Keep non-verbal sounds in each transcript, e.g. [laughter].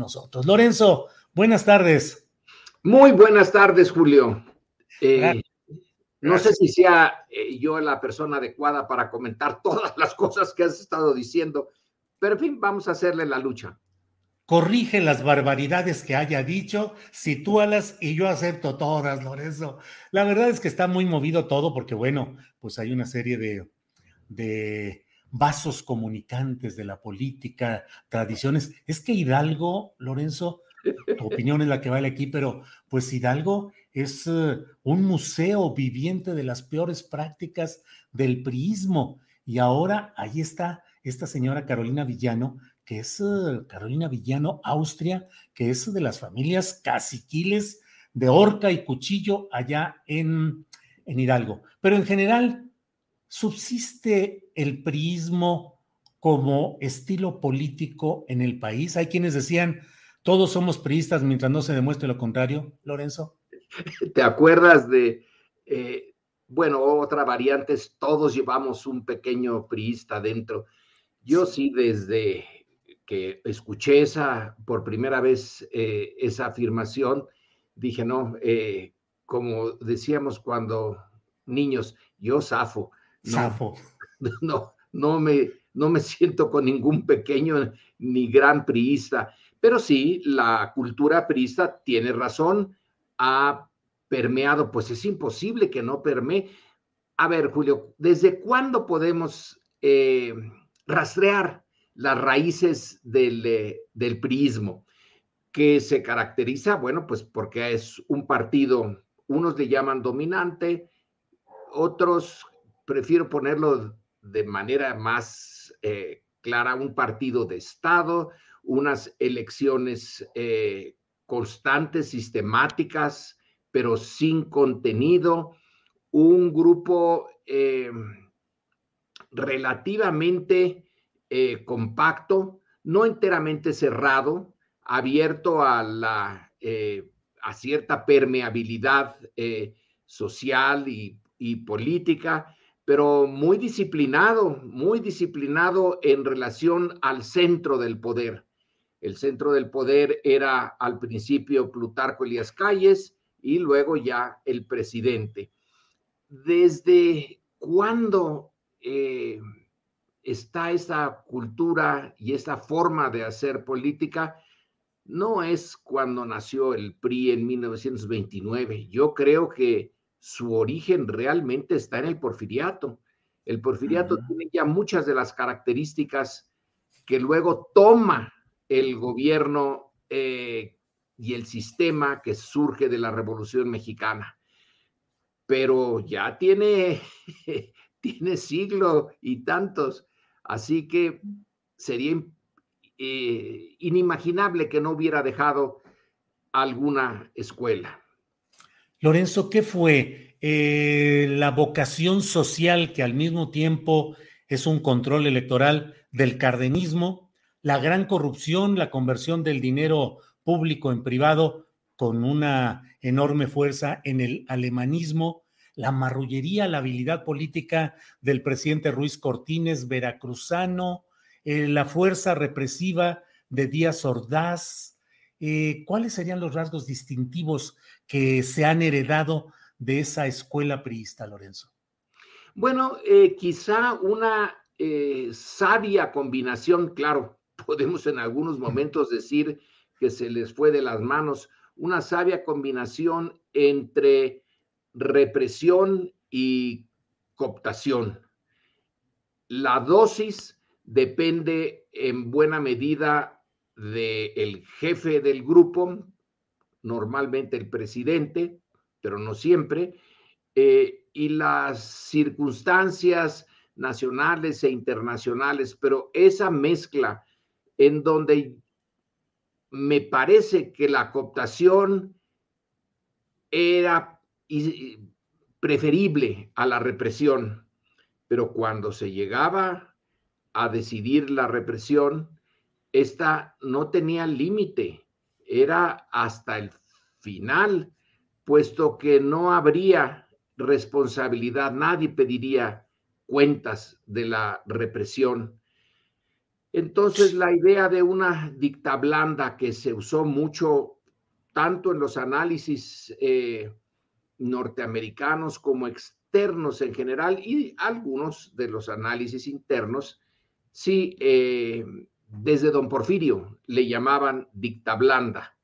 Nosotros. Lorenzo, buenas tardes. Muy buenas tardes, Julio. Eh, no sé si sea eh, yo la persona adecuada para comentar [laughs] todas las cosas que has estado diciendo, pero en fin, vamos a hacerle la lucha. Corrige las barbaridades que haya dicho, sitúalas y yo acepto todas, Lorenzo. La verdad es que está muy movido todo porque, bueno, pues hay una serie de, de vasos comunicantes de la política, tradiciones. Es que Hidalgo, Lorenzo, tu opinión es la que vale aquí, pero pues Hidalgo es eh, un museo viviente de las peores prácticas del priismo. Y ahora ahí está esta señora Carolina Villano, que es eh, Carolina Villano, Austria, que es de las familias caciquiles de horca y cuchillo allá en, en Hidalgo. Pero en general, ¿subsiste el priismo como estilo político en el país? Hay quienes decían, todos somos priistas mientras no se demuestre lo contrario, Lorenzo. ¿Te acuerdas de, eh, bueno, otra variante es todos llevamos un pequeño priista dentro? Yo sí, desde que escuché esa por primera vez eh, esa afirmación, dije, no, eh, como decíamos cuando niños, yo zafo. No, Safo. [laughs] no, no me, no me siento con ningún pequeño ni gran priista, pero sí, la cultura priista tiene razón, ha permeado, pues es imposible que no permee. A ver, Julio, ¿desde cuándo podemos eh, rastrear las raíces del, eh, del priismo? Que se caracteriza, bueno, pues porque es un partido, unos le llaman dominante, otros prefiero ponerlo de manera más eh, clara, un partido de Estado, unas elecciones eh, constantes, sistemáticas, pero sin contenido, un grupo eh, relativamente compacto, no enteramente cerrado, abierto a, la, a cierta permeabilidad social y política, pero muy disciplinado, muy disciplinado en relación al centro del poder. El centro del poder era al principio Plutarco Elías Calles y luego ya el presidente. ¿Desde cuándo eh, está esa cultura y esa forma de hacer política? No es cuando nació el PRI en 1929. Yo creo que su origen realmente está en el porfiriato. El porfiriato tiene ya muchas de las características que luego toma el gobierno eh, y el sistema que surge de la Revolución Mexicana. Pero ya tiene, [laughs] tiene siglo y tantos, así que sería eh, inimaginable que no hubiera dejado alguna escuela. Lorenzo, ¿qué fue eh, la vocación social que al mismo tiempo es un control electoral del cardenismo, la gran corrupción, la conversión del dinero público en privado con una enorme fuerza en el alemanismo, la marrullería, la habilidad política del presidente Ruiz Cortines, veracruzano, eh, la fuerza represiva de Díaz Ordaz, eh, ¿cuáles serían los rasgos distintivos que se han heredado de esa escuela priista, Lorenzo? Bueno, eh, quizá una eh, sabia combinación, claro, [laughs] podemos en algunos momentos decir que se les fue de las manos, una sabia combinación entre represión y cooptación. La dosis depende en buena medida del jefe del grupo, normalmente el presidente, pero no siempre, eh, y las circunstancias nacionales e internacionales, pero esa mezcla en donde me parece que la cooptación era preferible a la represión, pero cuando se llegaba a decidir la represión, esta no tenía límite, era hasta el final, puesto que no habría responsabilidad, nadie pediría cuentas de la represión. Entonces, la idea de una dicta blanda que se usó mucho tanto en los análisis eh, norteamericanos como externos en general y algunos de los análisis internos, sí, eh, desde don Porfirio le llamaban dicta blanda.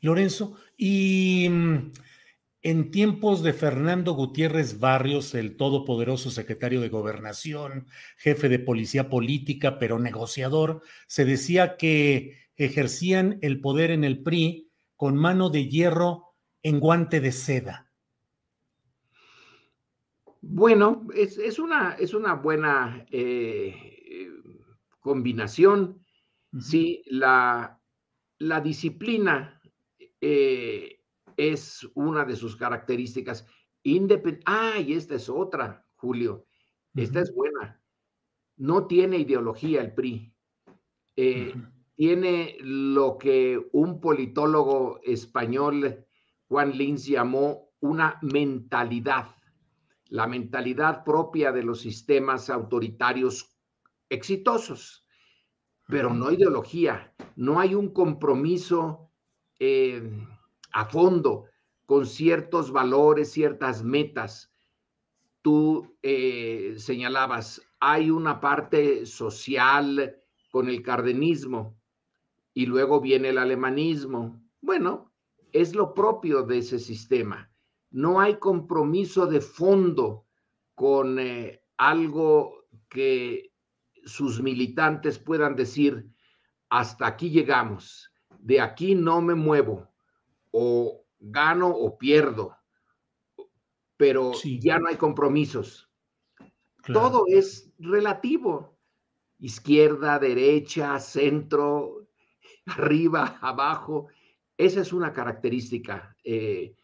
Lorenzo, y mm, en tiempos de Fernando Gutiérrez Barrios, el todopoderoso secretario de Gobernación, jefe de policía política, pero negociador, se decía que ejercían el poder en el PRI con mano de hierro en guante de seda? Bueno, es, una, es una, buena eh, combinación. Sí, la, la disciplina eh, es una de sus características. Independ ah, y esta es otra, Julio. Esta es buena. No tiene ideología el PRI. Eh, tiene lo que un politólogo español Juan Lins llamó una mentalidad, la mentalidad propia de los sistemas autoritarios exitosos, pero no ideología, no hay un compromiso eh, a fondo con ciertos valores, ciertas metas. Tú eh, señalabas, hay una parte social con el cardenismo y luego viene el alemanismo. Bueno, es lo propio de ese sistema. No hay compromiso de fondo con eh, algo que sus militantes puedan decir, hasta aquí llegamos, de aquí no me muevo, o gano o pierdo, pero ya no hay compromisos. Todo es relativo, izquierda, derecha, centro, [laughs] arriba, abajo, esa es una característica, eh,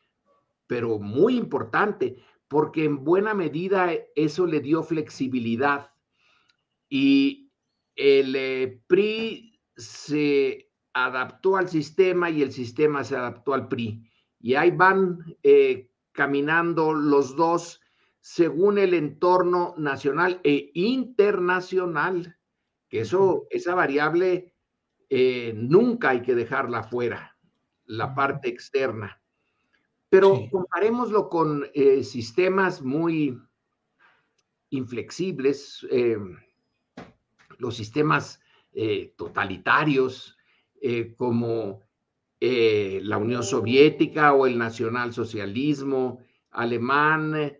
pero muy importante, porque en buena medida eso le dio flexibilidad y el eh, PRI se adaptó al sistema y el sistema se adaptó al PRI. Y ahí van eh, caminando los dos según el entorno nacional e internacional, que eso, esa variable nunca hay que dejarla fuera la parte externa. Pero comparémoslo con eh, sistemas muy inflexibles, eh, los sistemas eh, totalitarios como la Unión Soviética o el nacionalsocialismo alemán.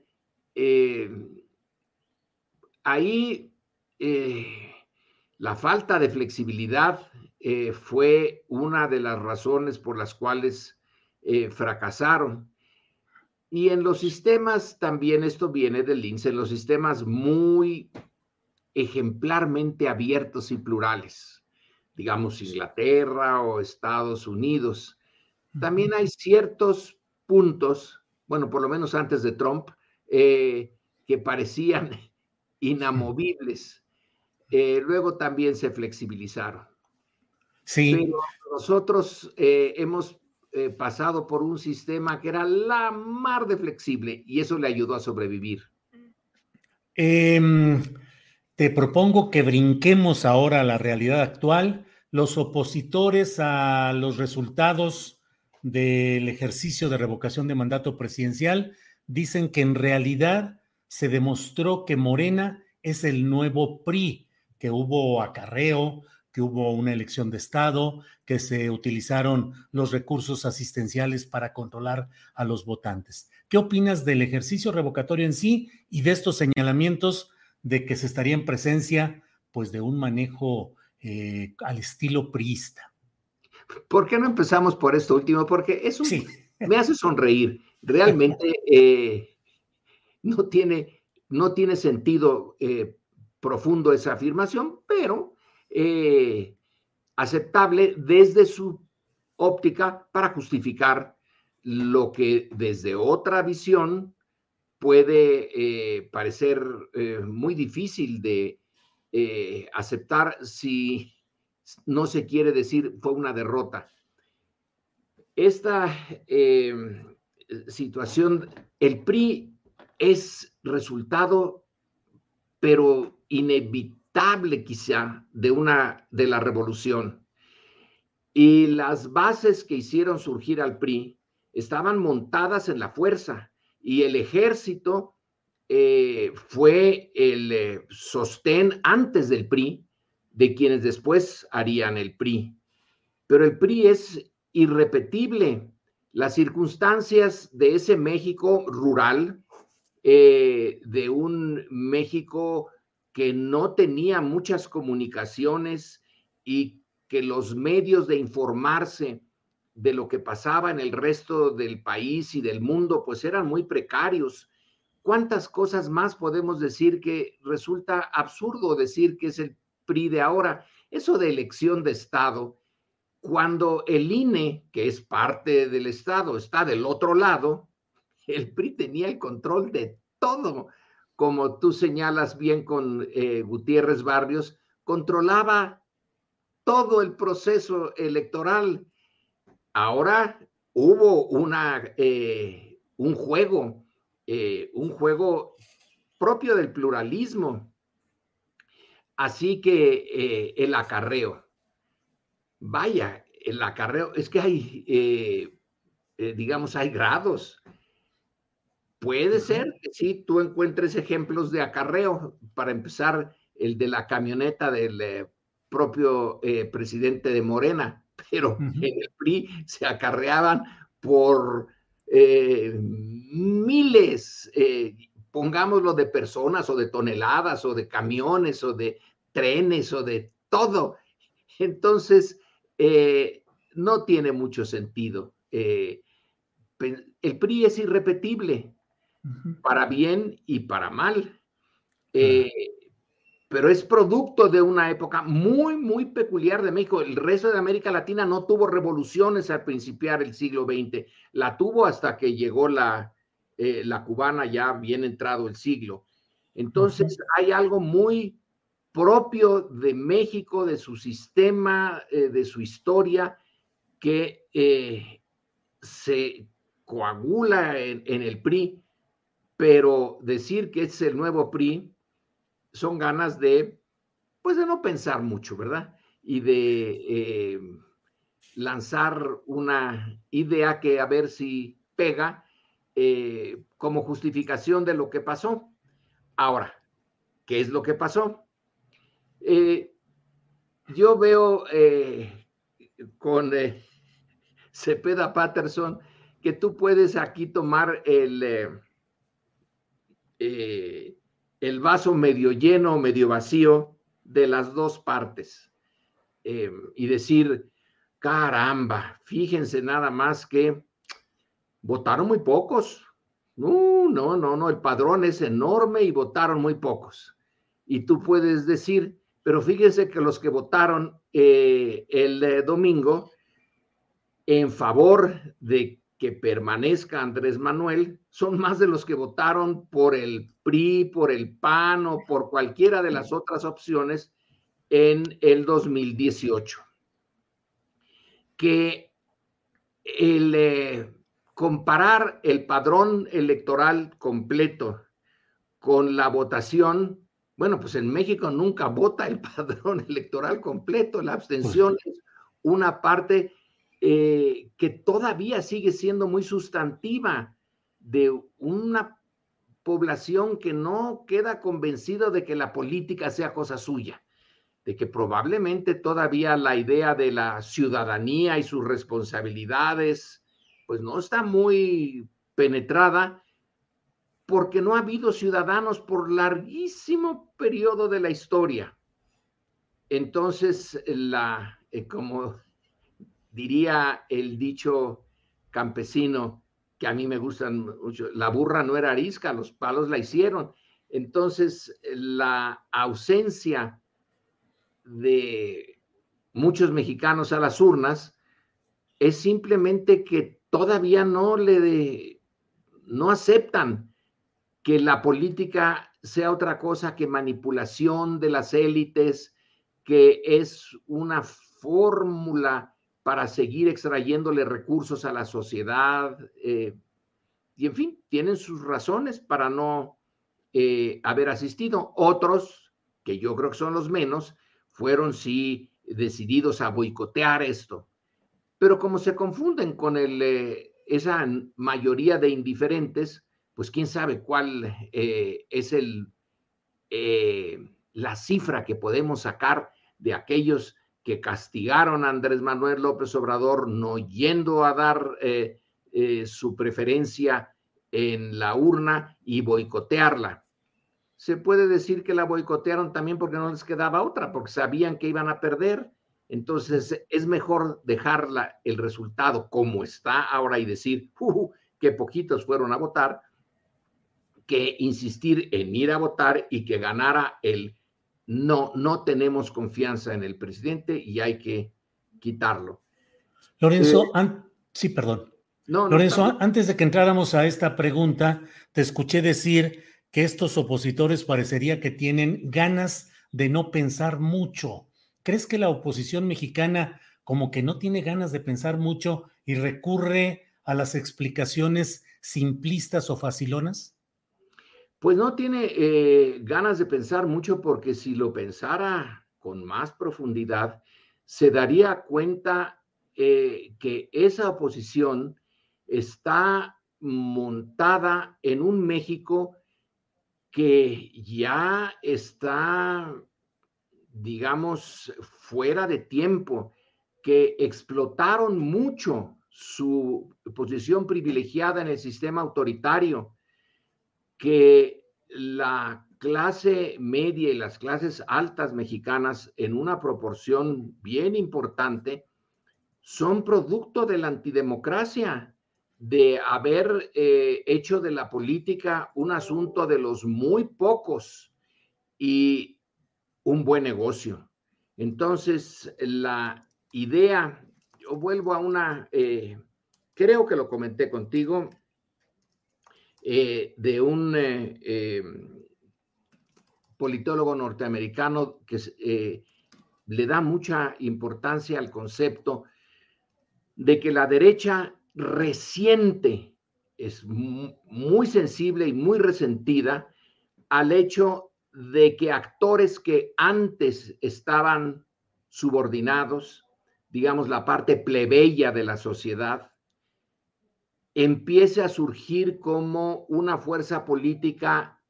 ahí la falta de flexibilidad eh, fue una de las razones por las cuales eh, fracasaron. Y en los sistemas, también esto viene del INSE, en los sistemas muy ejemplarmente abiertos y plurales, digamos Inglaterra o Estados Unidos, también hay ciertos puntos, bueno, por lo menos antes de Trump, eh, que parecían [laughs] inamovibles. luego también se flexibilizaron. Sí. nosotros eh, hemos eh, pasado por un sistema que era la mar de flexible y eso le ayudó a sobrevivir. Em, te propongo que brinquemos ahora a la realidad actual. los opositores a los resultados del ejercicio de revocación de mandato presidencial dicen que en realidad se demostró que Morena es el nuevo PRI, que hubo acarreo, que hubo una elección de Estado, que se utilizaron los recursos asistenciales para controlar a los votantes. ¿Qué opinas del ejercicio revocatorio en sí y de estos señalamientos de que se estaría en presencia pues de un manejo eh, al estilo priista? ¿Por qué no empezamos por esto último? Porque eso [laughs] me hace sonreír. Realmente [laughs] eh, no, tiene, no tiene sentido eh, profundo esa afirmación, pero aceptable desde su óptica para justificar lo que desde otra visión puede eh, parecer eh, muy difícil de aceptar si no se quiere decir fue una derrota. Esta situación, el PRI es resultado, pero inevitable quizá de una de la revolución. Y las bases que hicieron surgir al PRI estaban montadas en la fuerza y el ejército eh, fue el eh, sostén antes del PRI de quienes después harían el PRI. Pero el PRI es irrepetible. Las circunstancias de ese México rural, eh, de un México que no tenía muchas comunicaciones y que los medios de informarse de lo que pasaba en el resto del país y del mundo, pues eran muy precarios. ¿Cuántas cosas más podemos decir que resulta absurdo decir que es el PRI de ahora? Eso de elección de Estado, cuando el INE, que es parte del Estado, está del otro lado, el PRI tenía el control de todo como tú señalas bien con eh, Gutiérrez Barrios, controlaba todo el proceso electoral. Ahora hubo una, eh, un juego, eh, un juego propio del pluralismo. Así que el acarreo, vaya, el acarreo, es que hay, digamos, hay grados. Puede ser que sí, tú encuentres ejemplos de acarreo. Para empezar, el de la camioneta del eh, propio eh, presidente de Morena, pero en el PRI se acarreaban por eh, miles, pongámoslo de personas o de toneladas o de camiones o de trenes o de todo. Entonces, no tiene mucho sentido. el PRI es irrepetible para bien y para mal. Eh, pero es producto de una época muy, muy peculiar de México. El resto de América Latina no tuvo revoluciones al principiar el siglo XX, la tuvo hasta que llegó la, eh, la cubana ya bien entrado el siglo. Entonces hay algo muy propio de México, de su sistema, eh, de su historia, que se coagula en el PRI pero decir que es el nuevo PRI son ganas de, pues de no pensar mucho, ¿verdad? Y de eh, lanzar una idea que a ver si pega eh, como justificación de lo que pasó. Ahora, ¿qué es lo que pasó? Eh, yo veo con [laughs] Cepeda Patterson que tú puedes aquí tomar el el vaso medio lleno o medio vacío de las dos partes eh, y decir, caramba, fíjense nada más que votaron muy pocos. No, no, no, no, el padrón es enorme y votaron muy pocos. Y tú puedes decir, pero fíjense que los que votaron eh, el domingo en favor de que permanezca Andrés Manuel son más de los que votaron por el PRI, por el PAN o por cualquiera de las otras opciones en el 2018. Que el eh, comparar el padrón electoral completo con la votación Bueno, pues en México nunca vota el [laughs] padrón electoral completo, la abstención es una parte eh, que todavía sigue siendo muy sustantiva de una población que no queda convencido de que la política sea cosa suya, de que probablemente todavía la idea de la ciudadanía y sus responsabilidades, pues no está muy penetrada porque no ha habido ciudadanos por larguísimo periodo de la historia. Entonces, la, eh, como diría el dicho campesino, que a mí me gustan mucho, la burra no era arisca, los palos la hicieron. Entonces, la ausencia de muchos mexicanos a las urnas es simplemente que todavía no le no aceptan que la política sea otra cosa que manipulación de las élites, que es una fórmula para seguir extrayéndole recursos a la sociedad. Eh, y en fin, tienen sus razones para no eh, haber asistido. Otros, que yo creo que son los menos, fueron sí decididos a boicotear esto. Pero como se confunden con el, eh, esa mayoría de indiferentes, pues quién sabe cuál es el, la cifra que podemos sacar de aquellos que castigaron a Andrés Manuel López Obrador no yendo a dar eh, su preferencia en la urna y boicotearla. Se puede decir que la boicotearon también porque no les quedaba otra, porque sabían que iban a perder. Entonces es mejor dejarla el resultado como está ahora y decir que poquitos fueron a votar que insistir en ir a votar y que ganara el no, no tenemos confianza en el presidente y hay que quitarlo. Lorenzo, eh, sí, perdón. Lorenzo, antes de que entráramos a esta pregunta, te escuché decir que estos opositores parecería que tienen ganas de no pensar mucho. ¿Crees que la oposición mexicana como que no tiene ganas de pensar mucho y recurre a las explicaciones simplistas o facilonas? Pues no tiene eh, ganas de pensar mucho porque si lo pensara con más profundidad, se daría cuenta eh, que esa oposición está montada en un México que ya está, digamos, fuera de tiempo, que explotaron mucho su posición privilegiada en el sistema autoritario, que la clase media y las clases altas mexicanas en una proporción bien importante son producto de la antidemocracia, de haber eh, hecho de la política un asunto de los muy pocos y un buen negocio. Entonces, la idea, yo vuelvo a una, eh, creo que lo comenté contigo, eh, de un eh, em, politólogo norteamericano que eh, le da mucha importancia al concepto de que la derecha reciente es muy sensible y muy resentida al hecho de que actores que antes estaban subordinados, digamos la parte plebeya de la sociedad, empiece a surgir como una fuerza política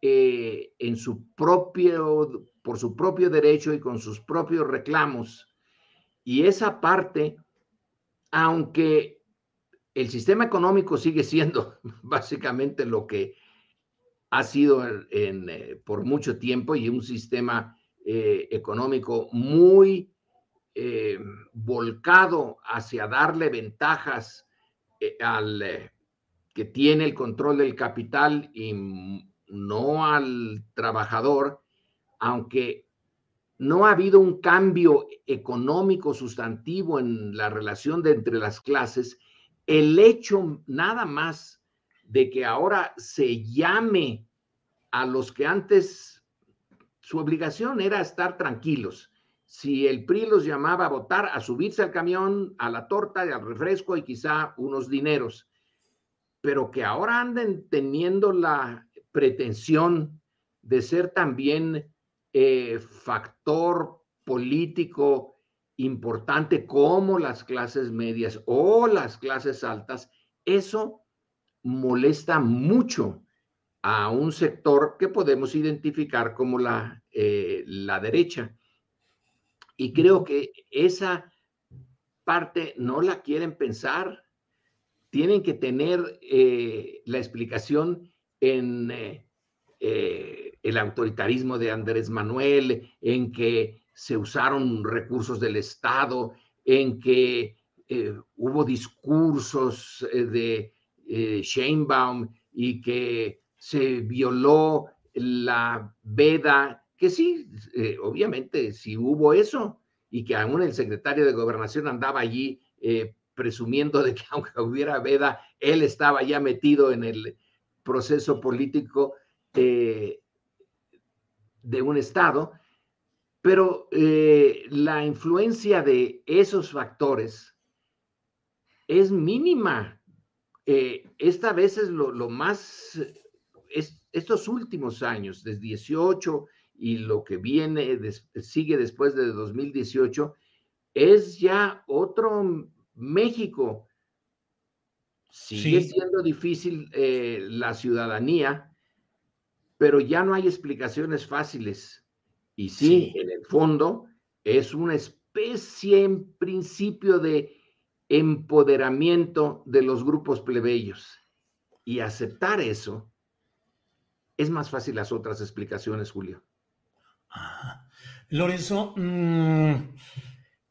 eh, en su propio, por su propio derecho y con sus propios reclamos. Y esa parte, aunque el sistema económico sigue siendo [laughs] básicamente lo que ha sido eh, por mucho tiempo y un sistema eh, económico muy volcado hacia darle ventajas al eh, que tiene el control del capital y no al trabajador, aunque no ha habido un cambio económico sustantivo en la relación de entre las clases, el hecho nada más de que ahora se llame a los que antes su obligación era estar tranquilos si el PRI los llamaba a votar, a subirse al camión, a la torta, al refresco y quizá unos dineros, pero que ahora anden teniendo la pretensión de ser también eh, factor político importante como las clases medias o las clases altas, eso molesta mucho a un sector que podemos identificar como la, eh, la derecha. Y creo que esa parte no la quieren pensar. Tienen que tener eh, la explicación en eh, el autoritarismo de Andrés Manuel, en que se usaron recursos del Estado, en que hubo discursos de Sheinbaum y que se violó la veda, que sí, eh, obviamente, si hubo eso, y que aún el secretario de gobernación andaba allí eh, presumiendo de que [laughs] aunque hubiera veda, él estaba ya metido en el proceso político eh, de un Estado, pero la influencia de esos factores es mínima. esta vez es lo más estos últimos años, desde 18 y lo que viene, sigue después de 2018, es ya otro México. Sigue siendo difícil eh, la ciudadanía, pero ya no hay explicaciones fáciles. Y sí, en el fondo es una especie en principio de empoderamiento de los grupos plebeyos. Y aceptar eso es más fácil las otras explicaciones, Julio. Lorenzo, mm,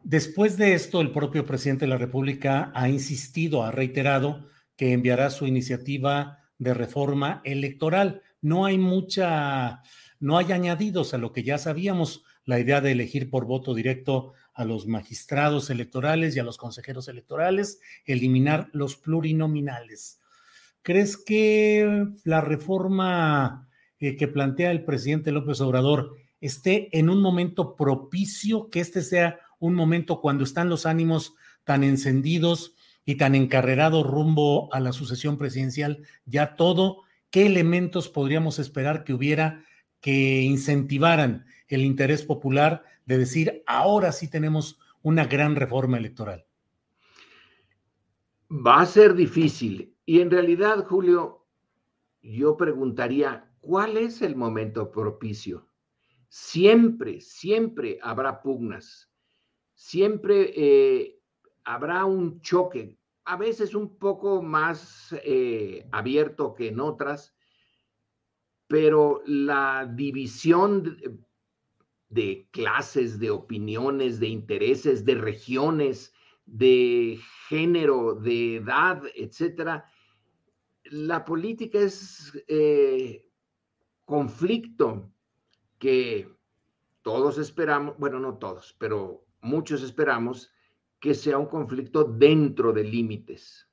después de esto, el propio presidente de la República ha insistido, ha reiterado que enviará su iniciativa de reforma electoral. No hay mucha, no hay añadidos a lo que ya sabíamos, la idea de elegir por voto directo a los magistrados electorales y a los consejeros electorales, eliminar los plurinominales. ¿Crees que la reforma eh, que plantea el presidente López Obrador esté en un momento propicio, que este sea un momento cuando están los ánimos tan encendidos y tan encarrerados rumbo a la sucesión presidencial, ya todo, ¿qué elementos podríamos esperar que hubiera que incentivaran el interés popular de decir, ahora sí tenemos una gran reforma electoral? Va a ser difícil. Y en realidad, Julio, yo preguntaría, ¿cuál es el momento propicio? Siempre, siempre habrá pugnas, siempre eh, habrá un choque, a veces un poco más eh, abierto que en otras, pero la división de clases, de opiniones, de intereses, de regiones, de género, de edad, etcétera, la política es eh, conflicto que todos esperamos, bueno, no todos, pero muchos esperamos que sea un conflicto dentro de límites.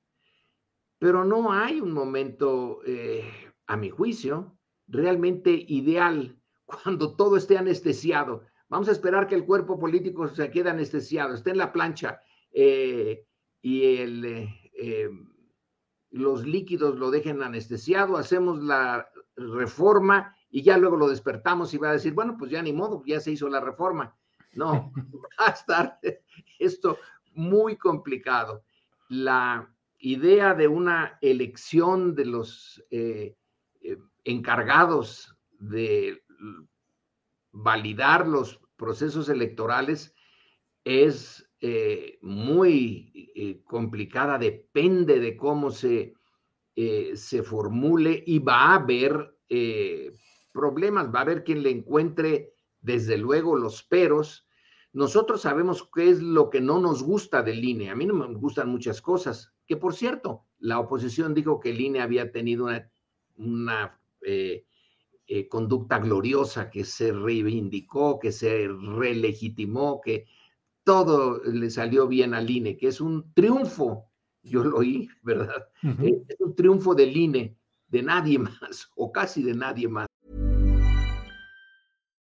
Pero no hay un momento, eh, a mi juicio, realmente ideal [laughs] cuando todo esté anestesiado. Vamos a esperar que el cuerpo político se quede anestesiado, esté en la plancha eh, y el, eh, los líquidos lo dejen anestesiado, hacemos la reforma y ya luego lo despertamos y va a decir, bueno, pues ya ni modo, ya se hizo la reforma. No, [laughs] [laughs] va a estar esto muy complicado. La idea de una elección de los eh, encargados de validar los procesos electorales es eh, muy eh, complicada, depende de cómo se, eh, se formule y va a haber problemas, va a haber quien le encuentre desde luego los peros. Nosotros sabemos qué es lo que no nos gusta del INE. A mí no me gustan muchas cosas, que por cierto, la oposición dijo que el INE había tenido una, una conducta gloriosa, que se reivindicó, que se relegitimó, que todo le salió bien al INE, que es un triunfo, yo lo oí, ¿verdad? Eh, es un triunfo del INE, de nadie [laughs] más, o casi de nadie más.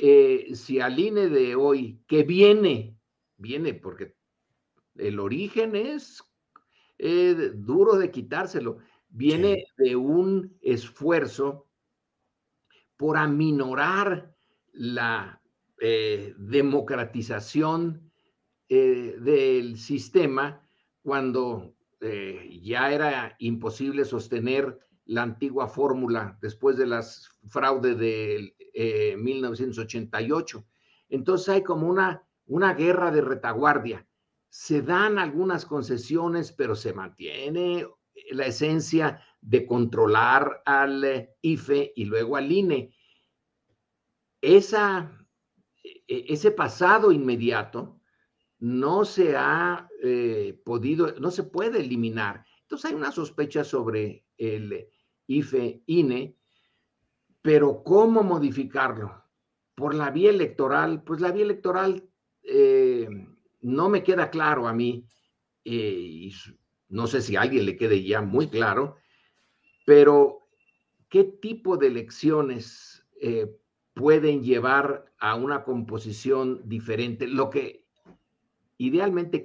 eh, si al INE de hoy, que viene, viene porque el origen es eh, duro de quitárselo, viene de un esfuerzo por aminorar la eh, democratización del sistema cuando ya era imposible sostener la antigua fórmula después de las fraudes del 1988. Eh, Entonces hay como una, una guerra de retaguardia. Se dan algunas concesiones, pero se mantiene la esencia de controlar al eh, IFE y luego al INE. Esa, e, ese pasado inmediato no se ha eh, podido, no se puede eliminar. Entonces hay una sospecha sobre el IFE-INE pero ¿cómo modificarlo? Por la vía electoral, pues la vía electoral eh, no me queda claro a mí, eh, y no sé si a alguien le quede ya muy claro, pero ¿qué tipo de elecciones eh, pueden llevar a una composición diferente? Lo que idealmente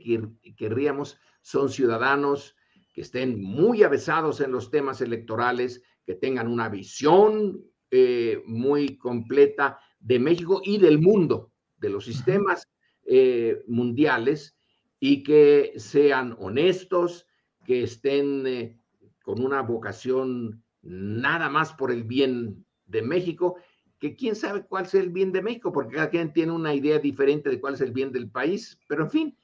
querríamos son ciudadanos que estén muy avesados en los temas electorales, que tengan una visión eh, muy completa de México y del mundo, de los sistemas eh, mundiales, y que sean honestos, que estén eh, con una vocación nada más por el bien de México, que quién sabe cuál es el bien de México, porque cada quien tiene una idea diferente de cuál es el bien del país, pero en fin,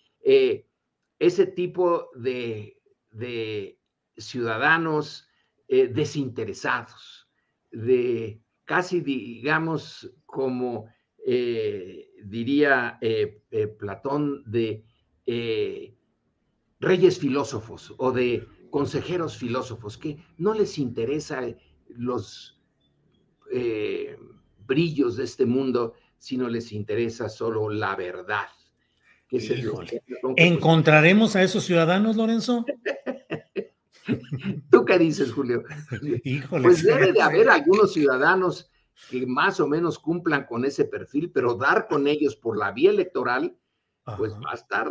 ese tipo de, de ciudadanos desinteresados, de casi, digamos, como eh, diría eh, eh, Platón, de reyes filósofos o de consejeros filósofos, que no les interesa los brillos de este mundo, sino les interesa solo la verdad. ¿Encontraremos a esos ciudadanos, Lorenzo? [laughs] [laughs] ¿Tú qué dices, Julio? pues debe de haber algunos ciudadanos que más o menos cumplan con ese perfil, pero dar con ellos por la vía electoral, pues va a estar,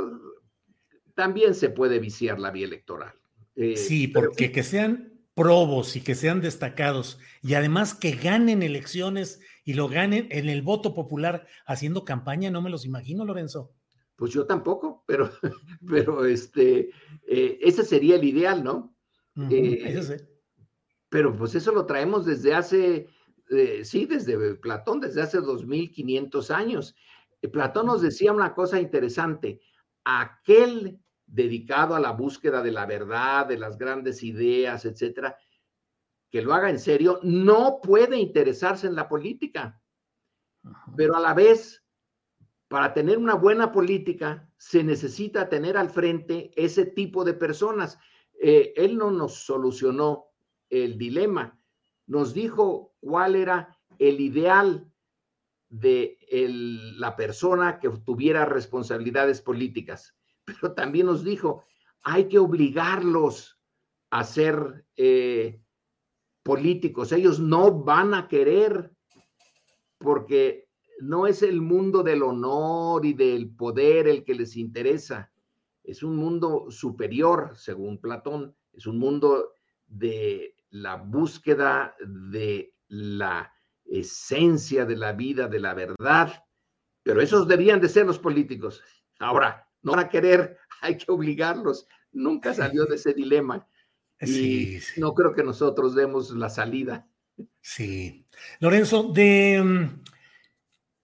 también se puede viciar la vía electoral. Eh, sí, porque que sean probos y que sean destacados y además que ganen elecciones y lo ganen en el voto popular haciendo campaña, no me los imagino, Lorenzo. Pues yo tampoco, pero, [laughs] pero este, eh, ese sería el ideal, ¿no? Eh, pero pues eso lo traemos desde hace, eh, sí, desde Platón, desde hace 2500 años. Eh, Platón nos decía una cosa interesante, aquel dedicado a la búsqueda de la verdad, de las grandes ideas, etcétera, que lo haga en serio, no puede interesarse en la política. Pero a la vez, para tener una buena política, se necesita tener al frente ese tipo de personas. Eh, él no nos solucionó el dilema, nos dijo cuál era el ideal de la persona que tuviera responsabilidades políticas, [laughs] pero también nos dijo, hay que obligarlos a ser eh, políticos. Ellos no van a querer porque no es el mundo del honor y del poder el que les interesa es un mundo superior, según Platón, es un mundo de la búsqueda de la esencia de la vida, de la verdad, pero esos debían de ser los políticos. Ahora, no van a querer [laughs] hay que obligarlos. Nunca salió de ese dilema. [laughs] Y no creo que nosotros demos la salida. Sí. Lorenzo, de mm,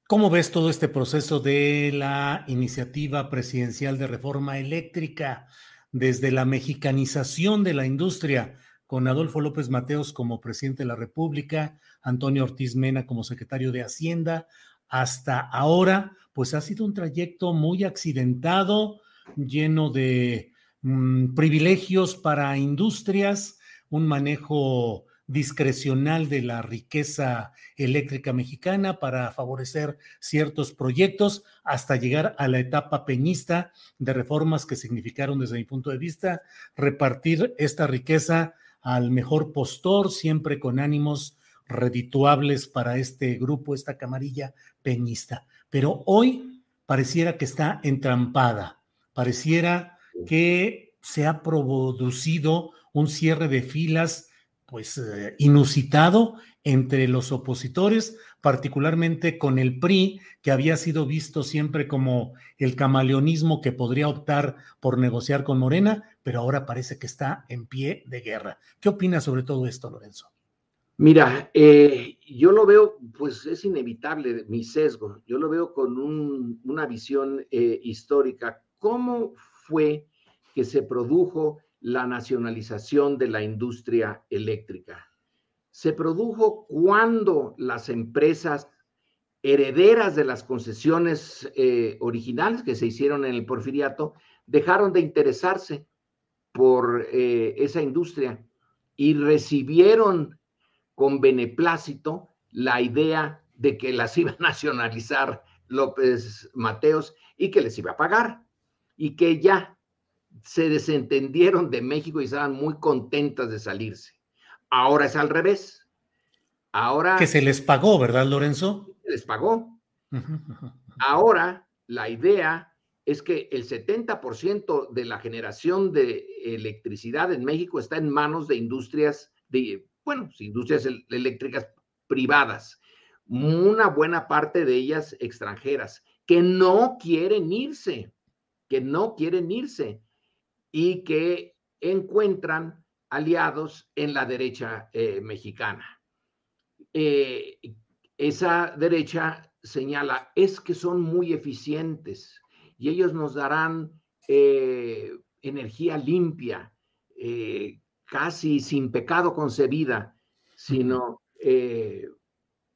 ¿cómo ves todo este proceso de la iniciativa presidencial de reforma eléctrica desde la mexicanización de la industria con Adolfo López Mateos como presidente de la República, Antonio Ortiz Mena como secretario de Hacienda, hasta ahora, pues ha sido un trayecto muy accidentado, lleno de mm, privilegios para industrias, un manejo discrecional de la riqueza eléctrica mexicana para favorecer ciertos proyectos hasta llegar a la etapa peñista de reformas que significaron desde mi punto de vista repartir esta riqueza al mejor postor, siempre con ánimos redituables para este grupo, esta camarilla peñista. Pero hoy pareciera que está entrampada, pareciera que se ha producido un cierre de filas pues eh, inusitado entre los opositores, particularmente con el PRI, que había sido visto siempre como el camaleonismo que podría optar por negociar con Morena, pero ahora parece que está en pie de guerra. ¿Qué opinas sobre todo esto, Lorenzo? Mira, eh, yo lo veo, pues es inevitable mi sesgo, yo lo veo con una visión eh, histórica. ¿Cómo fue que se produjo la nacionalización de la industria eléctrica. Se produjo cuando las empresas herederas de las concesiones eh, originales que se hicieron en el porfiriato dejaron de interesarse por eh, esa industria y recibieron con beneplácito la idea de que las [laughs] iba a nacionalizar López Mateos y que les iba a pagar y que ya se desentendieron de México y estaban muy contentas de salirse. Ahora es al revés. Ahora. Que se les pagó, ¿verdad, Lorenzo? Se les pagó. Ahora la idea es que el 70% de la generación de electricidad en México está en manos de industrias, de, bueno, industrias eléctricas privadas, una buena parte de ellas extranjeras, que no quieren irse, que no quieren irse y que encuentran aliados en la derecha eh, mexicana. Eh, esa derecha señala, es que son muy eficientes y ellos nos darán eh, energía limpia, casi sin pecado concebida, sino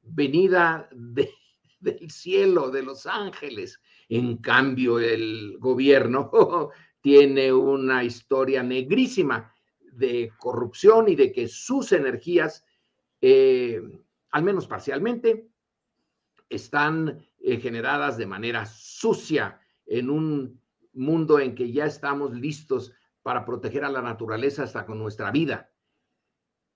venida del cielo, de los ángeles. En cambio, el gobierno [laughs] tiene una historia negrísima de corrupción y de que sus energías, eh, al menos parcialmente, están eh, generadas de manera sucia en un mundo en que ya estamos listos para proteger a la naturaleza hasta con nuestra vida.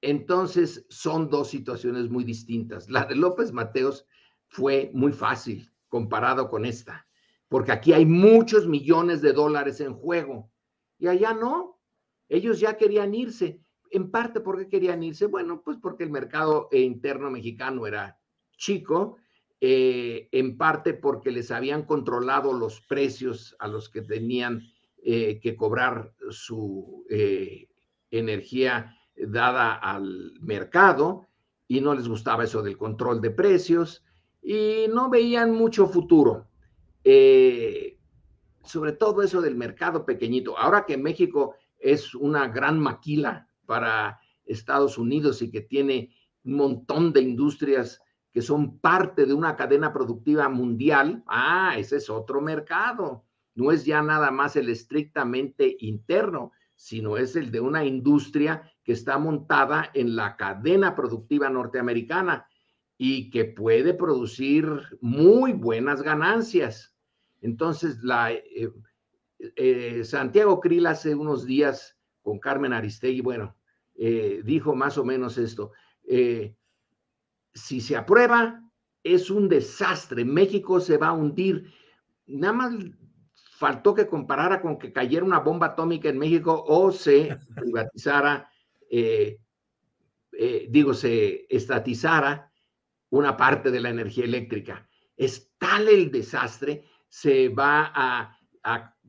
Entonces, son dos situaciones muy distintas. La de López Mateos fue muy fácil comparado con esta porque aquí hay muchos millones de dólares en juego. Y allá no. Ellos ya querían irse. En parte, ¿por qué querían irse? Bueno, pues porque el mercado interno mexicano era chico, eh, en parte porque les habían controlado los precios a los que tenían eh, que cobrar su eh, energía dada al mercado y no les gustaba eso del control de precios y no veían mucho futuro. Eh, sobre todo eso del mercado pequeñito. Ahora que México es una gran maquila para Estados Unidos y que tiene un montón de industrias que son parte de una cadena productiva mundial, ah, ese es otro mercado. No es ya nada más el estrictamente interno, sino es el de una industria que está montada en la cadena productiva norteamericana y que puede producir muy buenas ganancias. Entonces, la, eh, eh, Santiago Krill hace unos días con Carmen Aristegui, bueno, eh, dijo más o menos esto. si se aprueba, es un desastre. México se va a hundir. Nada más faltó que comparara con que cayera una bomba atómica en México o se [laughs] privatizara, digo, se estatizara una parte de la energía eléctrica. Es tal el desastre se va a,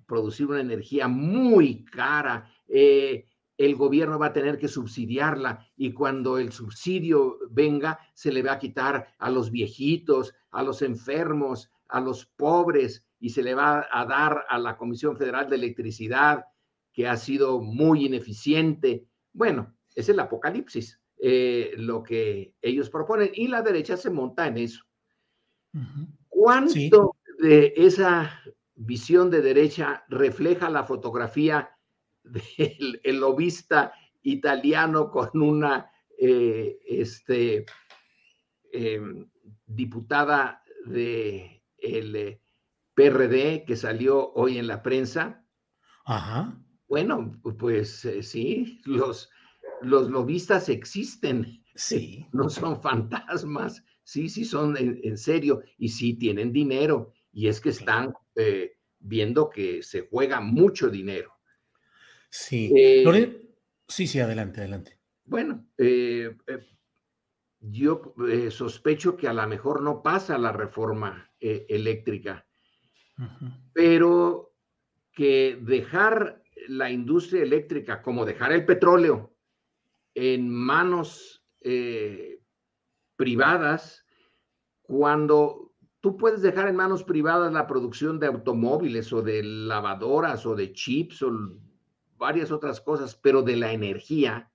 producir una energía muy cara. Eh, el gobierno va a tener que subsidiarla y cuando el subsidio venga, se le va a quitar a los viejitos, a los enfermos, a los pobres y se le va a dar a la Comisión Federal de Electricidad, que ha sido muy ineficiente. Bueno, es el apocalipsis, eh, lo que ellos proponen y la derecha se monta en eso. ¿Cuánto de esa visión de derecha refleja la fotografía [laughs] del el lobista italiano con una eh, este, em, diputada de el eh, PRD que salió hoy en la prensa. Ajá. Bueno, pues eh, sí, los, los lobistas existen. Sí. [laughs] No son fantasmas, sí, sí son en, serio y sí tienen dinero. Y es que están viendo que se juega mucho dinero. Sí. Eh, sí, sí, adelante, adelante. Bueno, eh, eh, yo sospecho que a lo mejor no pasa la reforma eléctrica, pero que dejar la industria eléctrica como dejar el petróleo en manos privadas, cuando tú puedes dejar en manos privadas la producción de automóviles o de lavadoras o de chips o varias otras cosas, pero de la energía.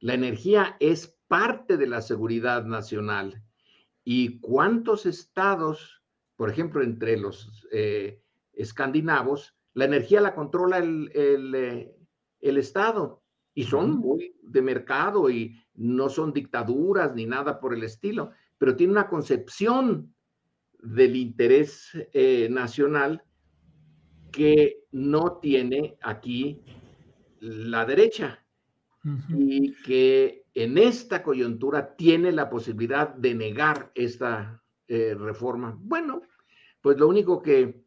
La energía es parte de la seguridad nacional. ¿Y cuántos estados, por ejemplo, entre los eh, escandinavos, la energía la controla el, eh, el, Estado? Y son muy de mercado y no son dictaduras ni nada por el estilo, pero tiene una concepción del interés eh, nacional que no tiene aquí la derecha y que en esta coyuntura tiene la posibilidad de negar esta eh, reforma. Bueno, pues lo único que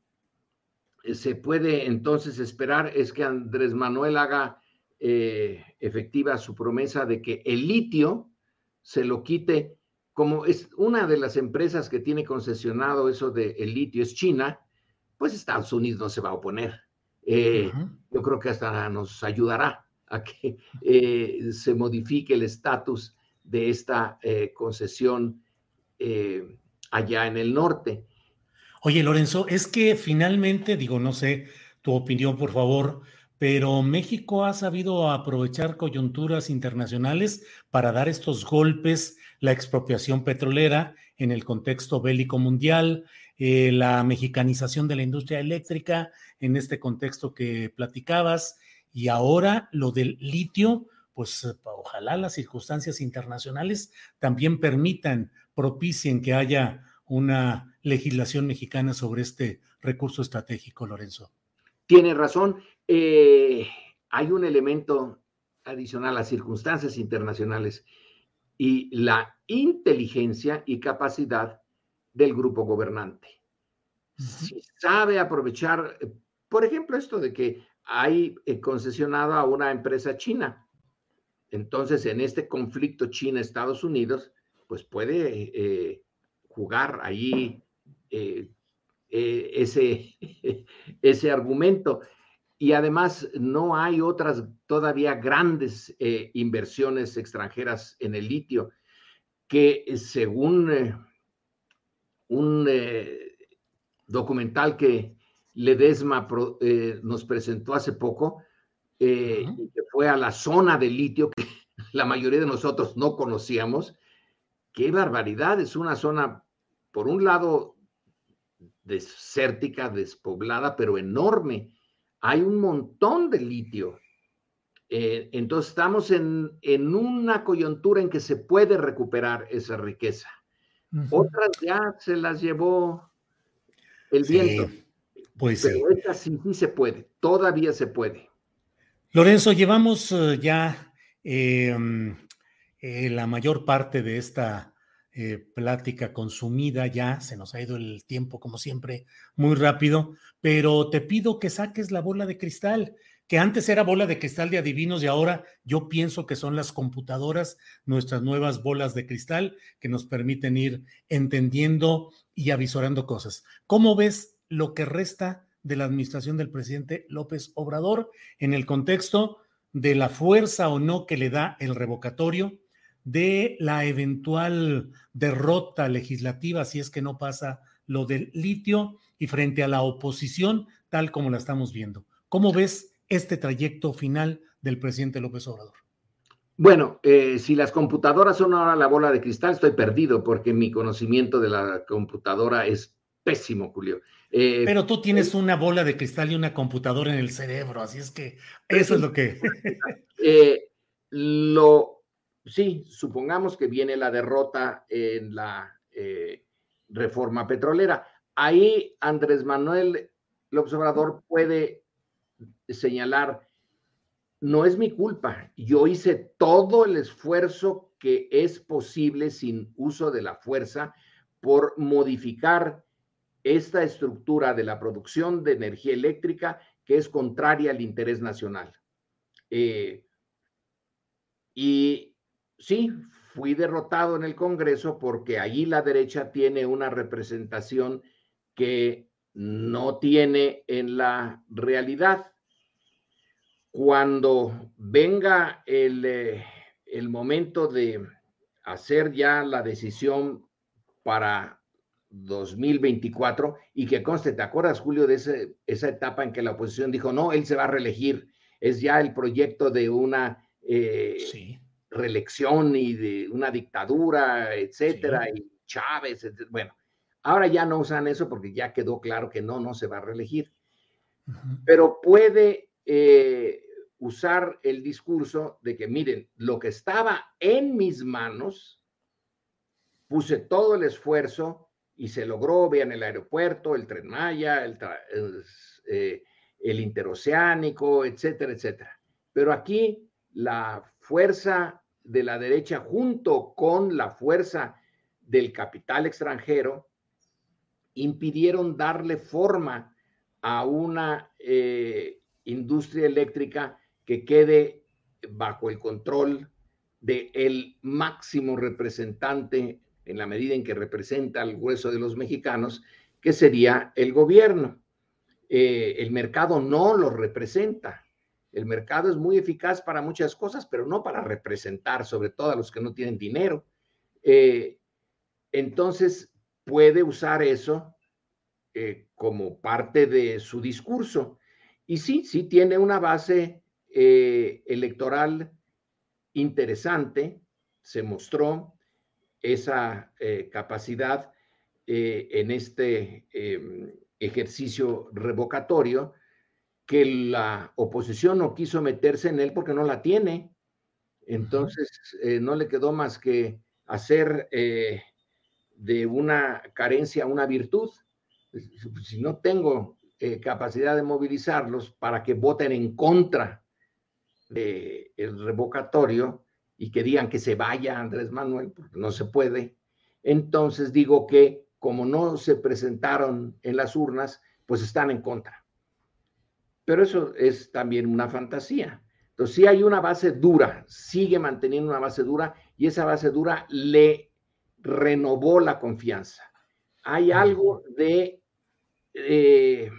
se puede entonces esperar es que Andrés Manuel haga eh, efectiva su promesa de que el litio se lo quite, como es una de las empresas que tiene concesionado eso de el litio es China, pues Estados Unidos no se va a oponer. Eh, yo creo que hasta nos ayudará a que eh, se modifique el estatus de esta eh, concesión allá en el norte. Oye, Lorenzo, es que finalmente, digo, no sé tu opinión, por favor, pero México ha sabido aprovechar coyunturas internacionales para dar estos golpes, la expropiación petrolera en el contexto bélico mundial, la mexicanización de la industria eléctrica en este contexto que platicabas. Y ahora lo del litio, pues ojalá las circunstancias internacionales también permitan, propicien que haya una legislación mexicana sobre este recurso estratégico, Lorenzo. Tiene razón. Eh, hay un elemento adicional, las circunstancias internacionales y la inteligencia y capacidad del grupo gobernante. Si sabe aprovechar por ejemplo, esto de que hay eh, concesionado a una empresa china. Entonces, en este conflicto China-Estados Unidos, pues puede eh, jugar ahí eh, ese, [laughs] ese argumento. Y además, no hay otras todavía grandes inversiones extranjeras en el litio, que según un documental que Ledesma eh, nos presentó hace poco, eh, que fue a la zona de litio que [laughs] la mayoría de nosotros no conocíamos. Qué barbaridad, es una zona, por un lado, desértica, despoblada, pero enorme. Hay un montón de litio. Eh, entonces estamos en, en, una coyuntura en que se puede recuperar esa riqueza. Otras ya se las llevó el viento. Pues Pero esta sí, sí se puede, todavía se puede. Lorenzo, llevamos eh, ya eh, la mayor parte de esta eh, plática consumida ya, se nos ha ido el tiempo como siempre muy rápido, pero te pido que saques la bola de cristal, que antes era bola de cristal de adivinos y ahora yo pienso que son las computadoras nuestras nuevas bolas de cristal que nos permiten ir entendiendo y avisorando cosas. ¿Cómo ves lo que resta de la administración del presidente López Obrador en el contexto de la fuerza o no que le da el revocatorio, de la eventual derrota legislativa si es que no pasa lo del litio y frente a la oposición tal como la estamos viendo. ¿Cómo ves este trayecto final del presidente López Obrador? Bueno, eh, si las computadoras son ahora la bola de cristal, estoy perdido porque mi conocimiento de la computadora es pésimo, Julio. Eh, Pero tú tienes una bola de cristal y una computadora en el cerebro, así es que eso es lo que... [laughs] Eh, lo, sí, supongamos que viene la derrota en la reforma petrolera. Ahí Andrés Manuel López Obrador puede señalar no es mi culpa. Yo hice todo el esfuerzo que es posible sin uso de la fuerza por modificar esta estructura de la producción de energía eléctrica que es contraria al interés nacional. Eh, y sí, fui derrotado en el Congreso porque allí la derecha tiene una representación que no tiene en la realidad cuando venga eh, el, momento de hacer ya la decisión para 2024 y que conste, ¿te acuerdas, Julio, de esa etapa en que la oposición dijo, no, él se va a reelegir? Es ya el proyecto de una eh, reelección y de una dictadura, etcétera, y Chávez, bueno, ahora ya no usan eso porque ya quedó claro que no, no se va a reelegir. Pero puede eh, usar el discurso de que, miren, lo que estaba en mis manos, puse todo el esfuerzo y se logró, vean el aeropuerto, el tren Maya, el, eh, el interoceánico, etcétera, etcétera. Pero aquí la fuerza de la derecha junto con la fuerza del capital extranjero impidieron darle forma a una eh, industria eléctrica que quede bajo el control del el máximo representante en la medida en que representa al grueso de los mexicanos, que sería el gobierno. Eh, el mercado no lo representa. El mercado es muy eficaz para muchas cosas, pero no para representar, sobre todo a los que no tienen dinero. Eh, entonces, puede usar eso eh, como parte de su discurso. Y sí, sí tiene una base eh, electoral interesante, se mostró esa capacidad en este em, ejercicio revocatorio que la oposición no quiso meterse en él porque no la tiene. Entonces, no le quedó más que hacer de una carencia una virtud. Si no tengo capacidad de movilizarlos para que voten en contra el revocatorio y que digan que se vaya Andrés Manuel, porque no se puede. Entonces digo que como no se presentaron en las urnas, pues están en contra. Pero eso es también una fantasía. Entonces, si hay una base dura, sigue manteniendo una base dura y esa base dura le renovó la confianza. Hay algo de eh,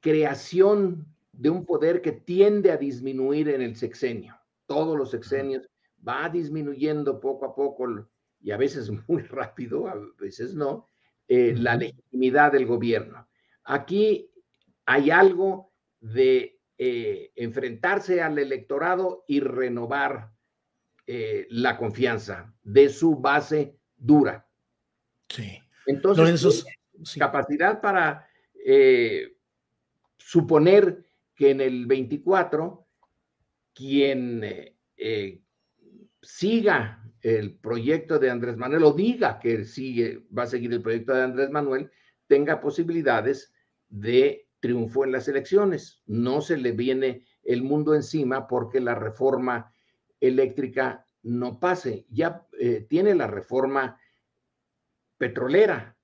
creación de un poder que tiende a disminuir en el sexenio. Todos los sexenios va disminuyendo poco a poco y a veces [laughs] muy rápido, a veces no, eh, la legitimidad del gobierno. Aquí hay algo de eh, enfrentarse al electorado y renovar eh, la confianza de su base dura. Sí. Entonces, capacidad para suponer que en el 24 quien eh, eh, siga el proyecto de Andrés Manuel o diga que sigue, va a seguir el proyecto de Andrés Manuel, tenga posibilidades de triunfo en las elecciones. No se le viene el mundo encima porque la reforma eléctrica no pase. Ya eh, tiene la reforma petrolera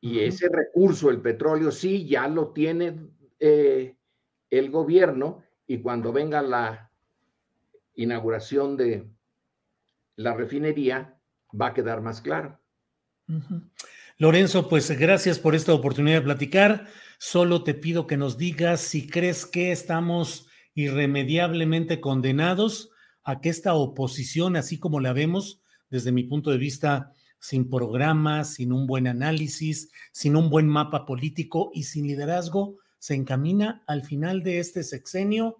y ese recurso, el petróleo, sí, ya lo tiene el gobierno y cuando venga la inauguración de la refinería, va a quedar más claro. Lorenzo, pues gracias por esta oportunidad de platicar. Solo te pido que nos digas si crees que estamos irremediablemente condenados a que esta oposición, así como la vemos desde mi punto de vista, sin programa, sin un buen análisis, sin un buen mapa político y sin liderazgo, se encamina al final de este sexenio,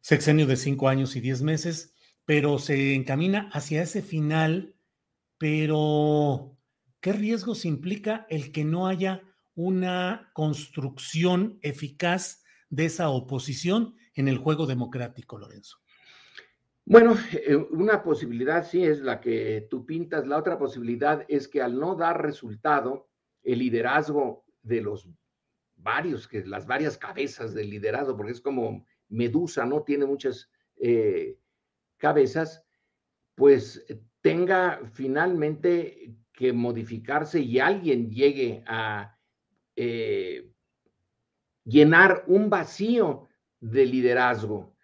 sexenio de cinco años y diez meses, pero se encamina hacia ese final, pero ¿qué riesgos implica el que no haya una construcción eficaz de esa oposición en el juego democrático, Lorenzo? Bueno, eh, una posibilidad sí es la que tú pintas. La otra posibilidad es que al no dar resultado, el liderazgo de los varios, que las varias cabezas del liderazgo, porque es como Medusa, ¿no? Tiene muchas eh, cabezas, pues tenga finalmente que modificarse y alguien llegue a eh, llenar un vacío de liderazgo,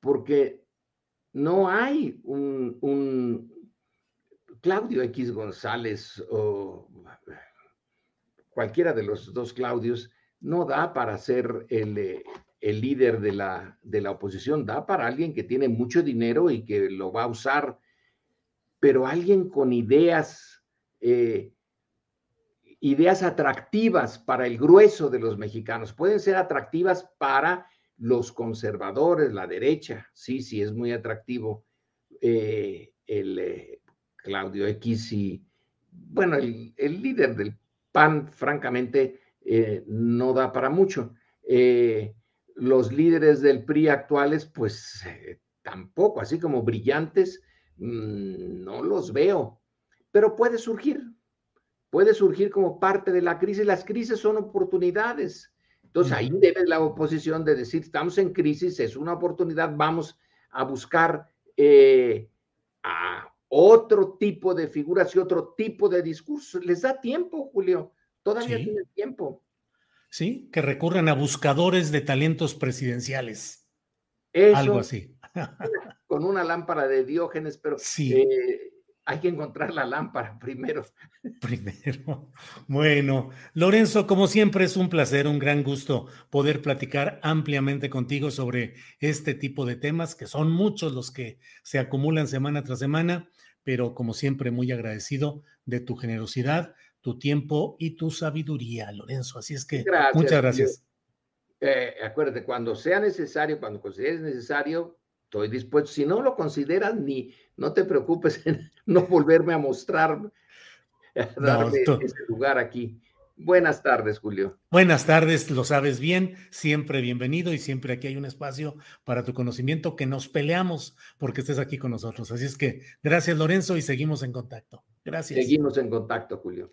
porque no hay un, Claudio X González o cualquiera de los dos Claudios no da para ser el, el líder de la, de la, oposición, da para alguien que tiene mucho dinero y que lo va a usar, pero alguien con ideas, eh, ideas atractivas para el grueso de los mexicanos, pueden ser atractivas para los conservadores, la derecha, sí, sí, es muy atractivo eh, el eh, Claudio X y, bueno, el, líder del PAN, francamente, eh, no da para mucho. los líderes del PRI actuales, pues tampoco, así como brillantes, mm, no los veo, pero puede surgir, puede surgir como parte de la crisis. Las crisis son oportunidades entonces ahí debe la oposición de decir, estamos en crisis, es una oportunidad, vamos a buscar eh, a otro tipo de figuras y otro tipo de discursos. Les da tiempo, Julio, todavía tienen tiempo. Sí, que recurran a buscadores de talentos presidenciales. Algo así. [laughs] Con una lámpara de Diógenes, pero sí. Eh, hay que encontrar la lámpara [laughs] primero. Primero. Bueno, Lorenzo, como siempre es un placer, un gran gusto poder platicar ampliamente contigo sobre este tipo de temas, que son muchos los que se acumulan semana tras semana, pero como siempre muy agradecido de tu generosidad, tu tiempo y tu sabiduría, Lorenzo. Así es que muchas gracias. Eh, acuérdate, cuando sea necesario, cuando consideres necesario, estoy dispuesto. Si no lo consideras, ni no te preocupes [laughs] en no volverme a mostrar, darle ese lugar aquí. Buenas tardes, Julio. Buenas tardes, lo sabes bien, siempre bienvenido y siempre aquí hay un espacio para tu conocimiento que nos peleamos porque estés aquí con nosotros. Así es que gracias, Lorenzo, y seguimos en contacto. Gracias. Seguimos en contacto, Julio.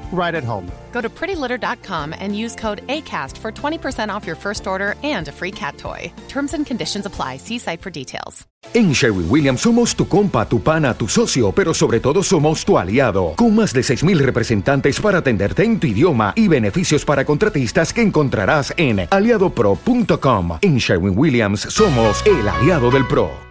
right at home. Go to prettylitter.com and use code ACAST for 20% off your first order and a free cat toy. Terms and conditions apply. See site for details. En Sherwin Williams somos tu compa, tu pana, tu socio, pero sobre todo somos tu aliado. Con más de 6.000 representantes para atenderte en tu idioma y beneficios para contratistas que encontrarás en aliadopro.com. En Sherwin Williams somos el aliado del PRO.